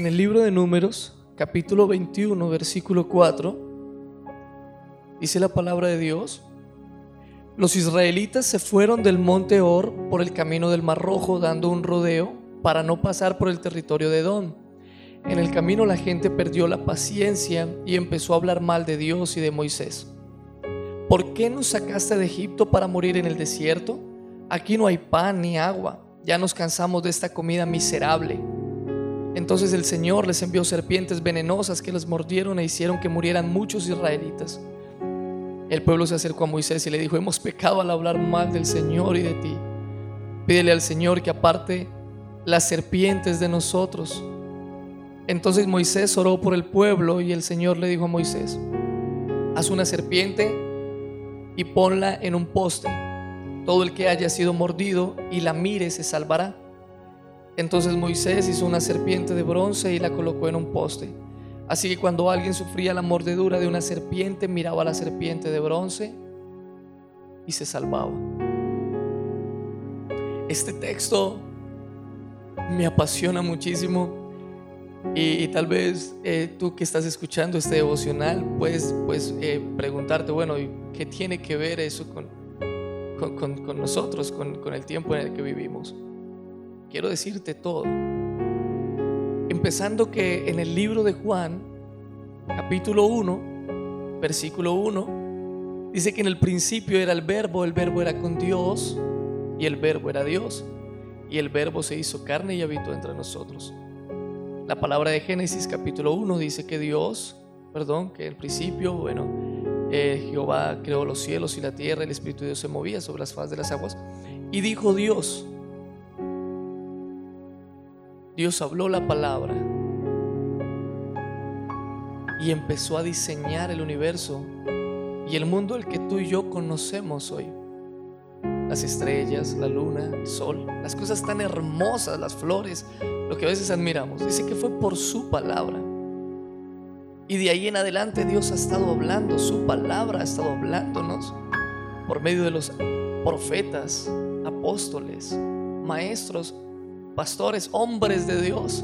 En el libro de Números, capítulo 21, versículo 4, dice la palabra de Dios, los israelitas se fueron del monte Or por el camino del Mar Rojo dando un rodeo para no pasar por el territorio de Edom. En el camino la gente perdió la paciencia y empezó a hablar mal de Dios y de Moisés. ¿Por qué nos sacaste de Egipto para morir en el desierto? Aquí no hay pan ni agua. Ya nos cansamos de esta comida miserable. Entonces el Señor les envió serpientes venenosas que les mordieron e hicieron que murieran muchos israelitas. El pueblo se acercó a Moisés y le dijo, hemos pecado al hablar mal del Señor y de ti. Pídele al Señor que aparte las serpientes de nosotros. Entonces Moisés oró por el pueblo y el Señor le dijo a Moisés, haz una serpiente y ponla en un poste. Todo el que haya sido mordido y la mire se salvará. Entonces Moisés hizo una serpiente de bronce y la colocó en un poste. Así que cuando alguien sufría la mordedura de una serpiente, miraba a la serpiente de bronce y se salvaba. Este texto me apasiona muchísimo y, tal vez eh, tú que estás escuchando este devocional puedes pues, eh, preguntarte, bueno, ¿qué tiene que ver eso con, con, nosotros, con el tiempo en el que vivimos? Quiero decirte todo. Empezando que en el libro de Juan, capítulo 1, versículo 1, dice que en el principio era el verbo, el verbo era con Dios y el verbo era Dios. Y el verbo se hizo carne y habitó entre nosotros. La palabra de Génesis capítulo 1 dice que Dios, perdón, que en el principio, bueno, eh, Jehová creó los cielos y la tierra, el Espíritu de Dios se movía sobre las faz de las aguas. Y dijo Dios, Dios habló la palabra y empezó a diseñar el universo y el mundo al que tú y yo conocemos hoy. Las estrellas, la luna, el sol, las cosas tan hermosas, las flores, lo que a veces admiramos. Dice que fue por su palabra. Y de ahí en adelante Dios ha estado hablando, su palabra ha estado hablándonos por medio de los profetas, apóstoles, maestros, pastores, hombres de Dios,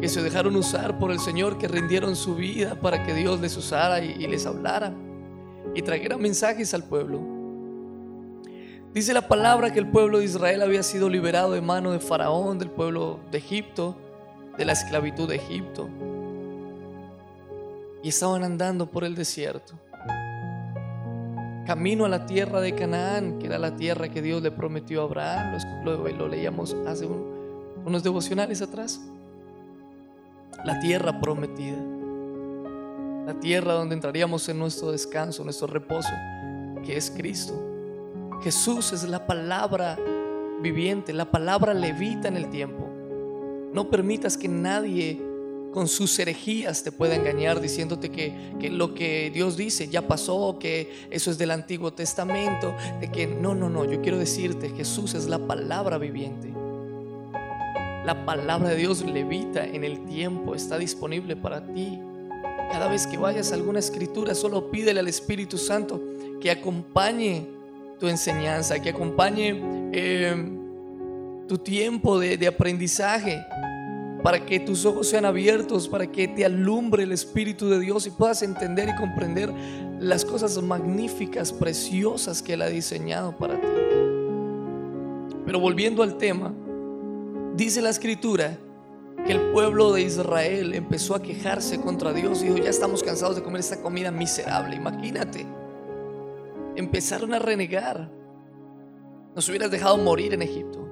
que se dejaron usar por el Señor, que rindieron su vida para que Dios les usara y, les hablara y trajera mensajes al pueblo. Dice la palabra que el pueblo de Israel había sido liberado de mano de Faraón, del pueblo de Egipto, de la esclavitud de Egipto. Y estaban andando por el desierto camino a la tierra de Canaán, que era la tierra que Dios le prometió a Abraham. Lo, leíamos hace unos devocionales atrás. La tierra prometida. La tierra donde entraríamos en nuestro descanso, nuestro reposo, que es Cristo. Jesús es la palabra viviente, la palabra levita en el tiempo. No permitas que nadie con sus herejías te pueda engañar diciéndote que, lo que Dios dice ya pasó, que eso es del Antiguo Testamento, de que no, no, no, yo quiero decirte, Jesús es la palabra viviente. La palabra de Dios levita en el tiempo, está disponible para ti. Cada vez que vayas a alguna escritura, solo pídele al Espíritu Santo que acompañe tu enseñanza, que acompañe eh, tu tiempo de, de aprendizaje para que tus ojos sean abiertos, para que te alumbre el Espíritu de Dios y puedas entender y comprender las cosas magníficas, preciosas que Él ha diseñado para ti. Pero volviendo al tema, dice la escritura que el pueblo de Israel empezó a quejarse contra Dios y dijo, ya estamos cansados de comer esta comida miserable, imagínate. Empezaron a renegar. Nos hubieras dejado morir en Egipto.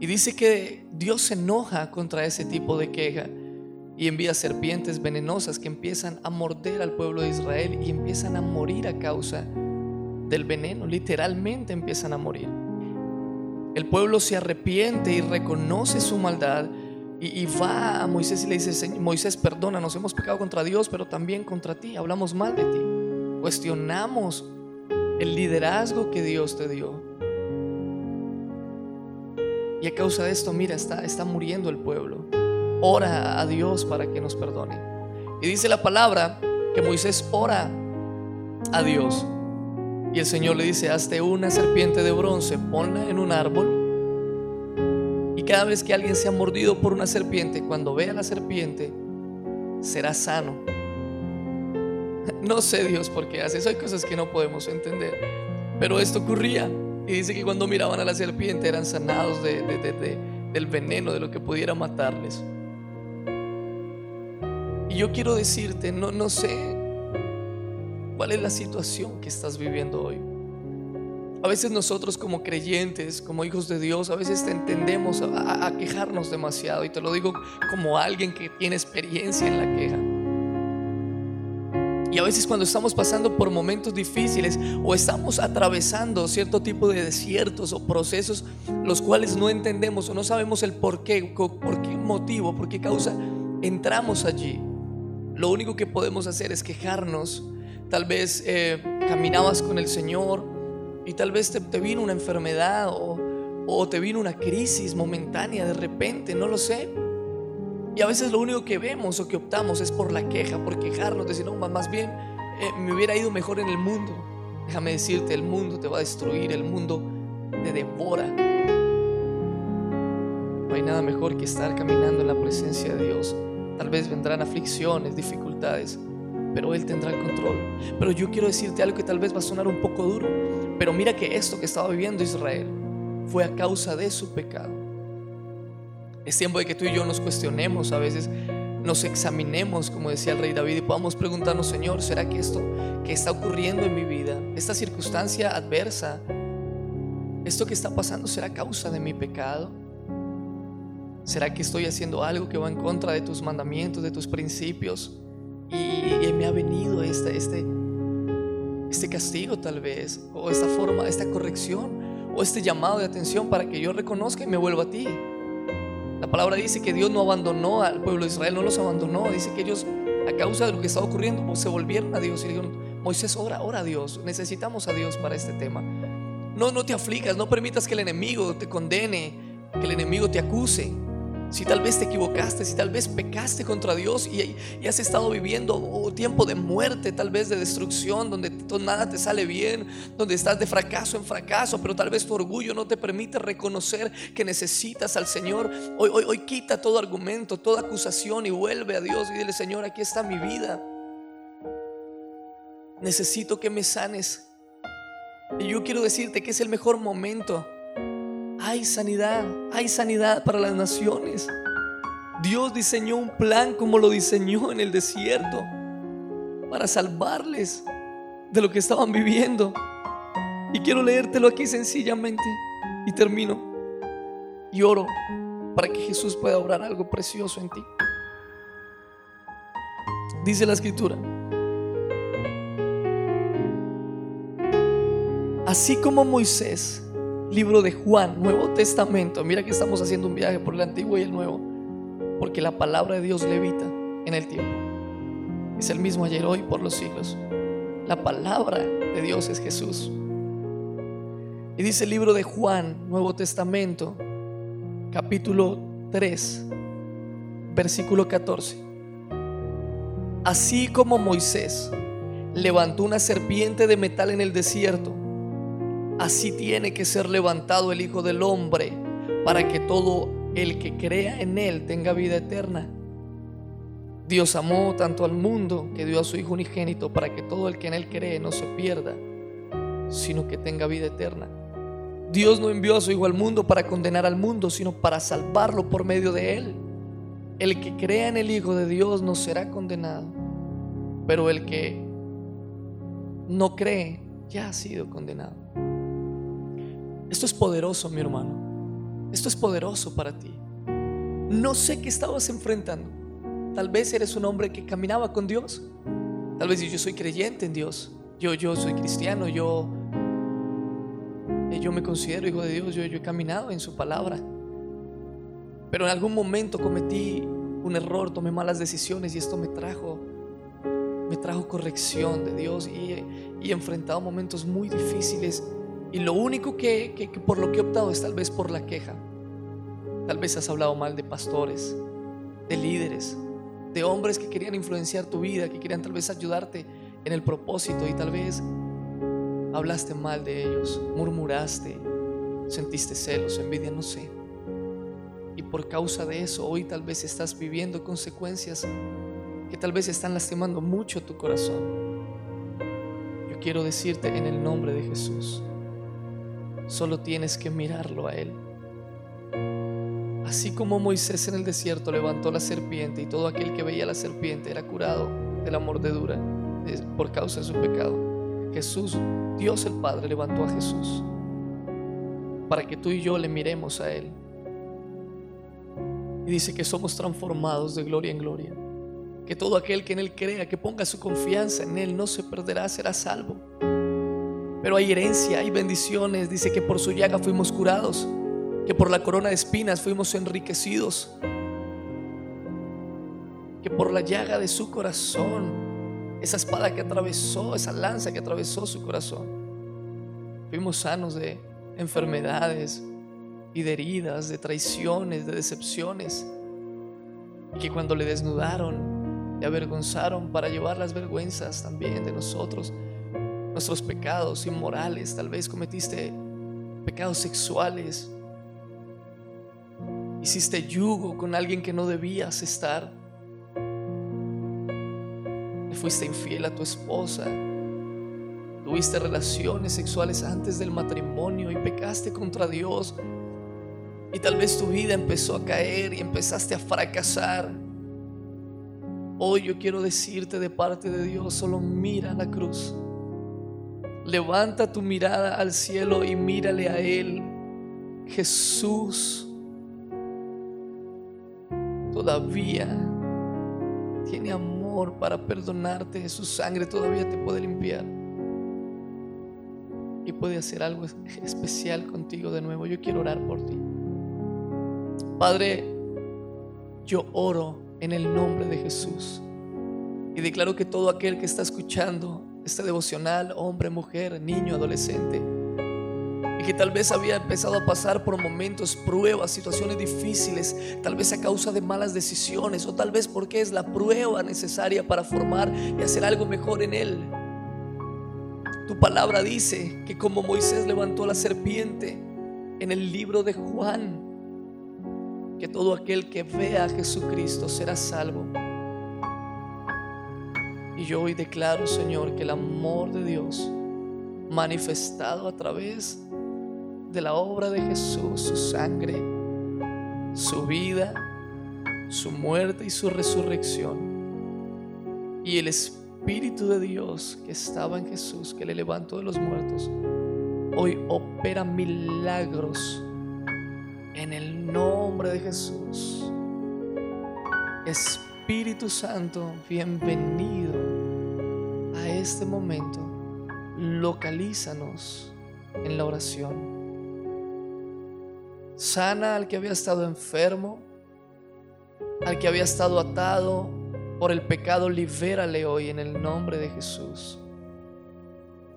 Y dice que Dios se enoja contra ese tipo de queja y envía serpientes venenosas que empiezan a morder al pueblo de Israel y empiezan a morir a causa del veneno, literalmente empiezan a morir. El pueblo se arrepiente y reconoce su maldad y, va a Moisés y le dice, Moisés, perdona, nos hemos pecado contra Dios, pero también contra ti, hablamos mal de ti, cuestionamos el liderazgo que Dios te dio. Y a causa de esto, mira, está, está muriendo el pueblo. Ora a Dios para que nos perdone. Y dice la palabra que Moisés ora a Dios. Y el Señor le dice, hazte una serpiente de bronce, ponla en un árbol y cada vez que alguien sea mordido por una serpiente, cuando vea la serpiente, será sano. No sé Dios por qué hace eso, hay cosas que no podemos entender. Pero esto ocurría. Y dice que cuando miraban a la serpiente eran sanados del veneno, de lo que pudiera matarles. Y yo quiero decirte, no, no sé cuál es la situación que estás viviendo hoy. A veces nosotros como creyentes, como hijos de Dios, a veces entendemos a, quejarnos demasiado. Y te lo digo como alguien que tiene experiencia en la queja. Y a veces cuando estamos pasando por momentos difíciles o estamos atravesando cierto tipo de desiertos o procesos los cuales no entendemos o no sabemos el por qué, por qué motivo, por qué causa, entramos allí. Lo único que podemos hacer es quejarnos. Tal vez eh, caminabas con el Señor, y tal vez te, vino una enfermedad o, o te vino una crisis momentánea de repente, no lo sé. Y a veces lo único que vemos o que optamos es por la queja, por quejarnos, decir, no, más bien eh, me hubiera ido mejor en el mundo. Déjame decirte, el mundo te va a destruir, el mundo te devora. No hay nada mejor que estar caminando en la presencia de Dios. Tal vez vendrán aflicciones, dificultades, pero Él tendrá el control. Pero yo quiero decirte algo que tal vez va a sonar un poco duro, pero mira que esto que estaba viviendo Israel fue a causa de su pecado. Es tiempo de que tú y yo nos cuestionemos, a veces nos examinemos, como decía el rey David, y podamos preguntarnos, Señor, ¿será que esto que está ocurriendo en mi vida, esta circunstancia adversa, esto que está pasando, será causa de mi pecado? ¿Será que estoy haciendo algo que va en contra de tus mandamientos, de tus principios? Y, me ha venido este, este, este castigo tal vez, o esta forma, esta corrección, o este llamado de atención para que yo reconozca y me vuelva a ti. La palabra dice que Dios no abandonó al pueblo de Israel, no los abandonó. Dice que ellos, a causa de lo que estaba ocurriendo, pues, se volvieron a Dios y dijeron, Moisés, ora, ora a Dios, necesitamos a Dios para este tema. No, no te aflijas, no permitas que el enemigo te condene, que el enemigo te acuse si tal vez te equivocaste, si tal vez pecaste contra Dios y, has estado viviendo un tiempo de muerte, tal vez de destrucción, donde nada te sale bien, donde estás de fracaso en fracaso, pero tal vez tu orgullo no te permite reconocer que necesitas al Señor. Hoy, hoy, hoy quita todo argumento, toda acusación y vuelve a Dios y dile, Señor, aquí está mi vida. Necesito que me sanes. Y yo quiero decirte que es el mejor momento hay sanidad, hay sanidad para las naciones. Dios diseñó un plan como lo diseñó en el desierto para salvarles de lo que estaban viviendo. Y quiero leértelo aquí sencillamente y termino. Y oro para que Jesús pueda obrar algo precioso en ti. Dice la escritura. Así como Moisés libro de Juan, Nuevo Testamento. Mira que estamos haciendo un viaje por el Antiguo y el Nuevo, porque la palabra de Dios levita en el tiempo. Es el mismo ayer, hoy, por los siglos. La palabra de Dios es Jesús. Y dice el libro de Juan, Nuevo Testamento, capítulo 3, versículo 14. Así como Moisés levantó una serpiente de metal en el desierto, Así tiene que ser levantado el Hijo del Hombre para que todo el que crea en Él tenga vida eterna. Dios amó tanto al mundo que dio a su Hijo unigénito para que todo el que en Él cree no se pierda, sino que tenga vida eterna. Dios no envió a su Hijo al mundo para condenar al mundo, sino para salvarlo por medio de Él. El que crea en el Hijo de Dios no será condenado, pero el que no cree ya ha sido condenado. Esto es poderoso, mi hermano. Esto es poderoso para ti. No sé qué estabas enfrentando. Tal vez eres un hombre que caminaba con Dios. Tal vez yo soy creyente en Dios. Yo, yo soy cristiano. Yo, eh, yo me considero hijo de Dios. Yo, yo he caminado en su palabra. Pero en algún momento cometí un error, tomé malas decisiones y esto me trajo, me trajo corrección de Dios y, y he enfrentado momentos muy difíciles y lo único que, por lo que he optado es tal vez por la queja. Tal vez has hablado mal de pastores, de líderes, de hombres que querían influenciar tu vida, que querían tal vez ayudarte en el propósito y tal vez hablaste mal de ellos, murmuraste, sentiste celos, envidia, no sé. Y por causa de eso hoy tal vez estás viviendo consecuencias que tal vez están lastimando mucho tu corazón. Yo quiero decirte en el nombre de Jesús, solo tienes que mirarlo a Él. Así como Moisés en el desierto levantó la serpiente y todo aquel que veía la serpiente era curado de la mordedura por causa de su pecado, Jesús, Dios el Padre, levantó a Jesús para que tú y yo le miremos a Él. Y dice que somos transformados de gloria en gloria. Que todo aquel que en Él crea, que ponga su confianza en Él, no se perderá, será salvo. Pero hay herencia, hay bendiciones. Dice que por su llaga fuimos curados que por la corona de espinas fuimos enriquecidos, que por la llaga de su corazón, esa espada que atravesó, esa lanza que atravesó su corazón, fuimos sanos de enfermedades y de heridas, de traiciones, de decepciones, y que cuando le desnudaron, le avergonzaron para llevar las vergüenzas también de nosotros, nuestros pecados inmorales, tal vez cometiste pecados sexuales, Hiciste yugo con alguien que no debías estar. Le fuiste infiel a tu esposa. Tuviste relaciones sexuales antes del matrimonio y pecaste contra Dios. Y tal vez tu vida empezó a caer y empezaste a fracasar. Hoy yo quiero decirte de parte de Dios, solo mira la cruz. Levanta tu mirada al cielo y mírale a Él. Jesús todavía tiene amor para perdonarte, su sangre todavía te puede limpiar y puede hacer algo especial contigo de nuevo. Yo quiero orar por ti. Padre, yo oro en el nombre de Jesús y declaro que todo aquel que está escuchando este devocional, hombre, mujer, niño, adolescente, y que tal vez había empezado a pasar por momentos, pruebas, situaciones difíciles, tal vez a causa de malas decisiones o tal vez porque es la prueba necesaria para formar y hacer algo mejor en él. Tu palabra dice que como Moisés levantó la serpiente en el libro de Juan, que todo aquel que vea a Jesucristo será salvo. Y yo hoy declaro, Señor, que el amor de Dios manifestado a través de la obra de Jesús, su sangre, su vida, su muerte y su resurrección. Y el Espíritu de Dios que estaba en Jesús, que le levantó de los muertos, hoy opera milagros en el nombre de Jesús. Espíritu Santo, bienvenido este momento. Localízanos en la oración. Sana al que había estado enfermo, al que había estado atado por el pecado, libérale hoy en el nombre de Jesús.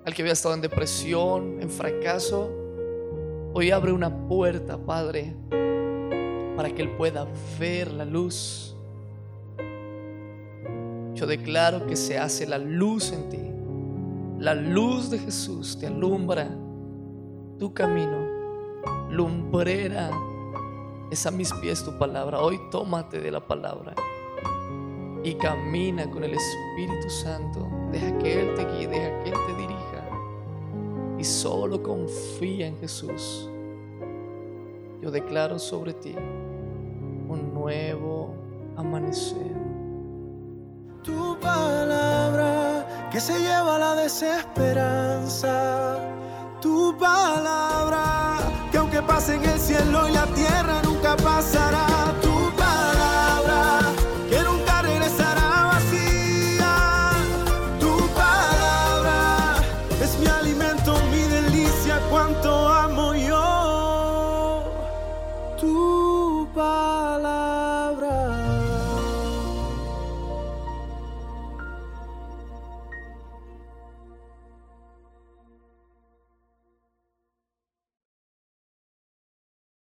Al que había estado en depresión, en fracaso, hoy abre una puerta, Padre, para que Él pueda ver la luz. Yo declaro que se hace la luz en ti. La luz de Jesús te alumbra tu camino lumbrera es a mis pies tu palabra. Hoy tómate de la palabra y camina con el Espíritu Santo. Deja que Él te guíe, deja que Él te dirija. Y solo confía en Jesús. Yo declaro sobre ti un nuevo amanecer. Tu palabra que se lleva la desesperanza. Tu palabra que pase en el cielo y la tierra nunca pasará.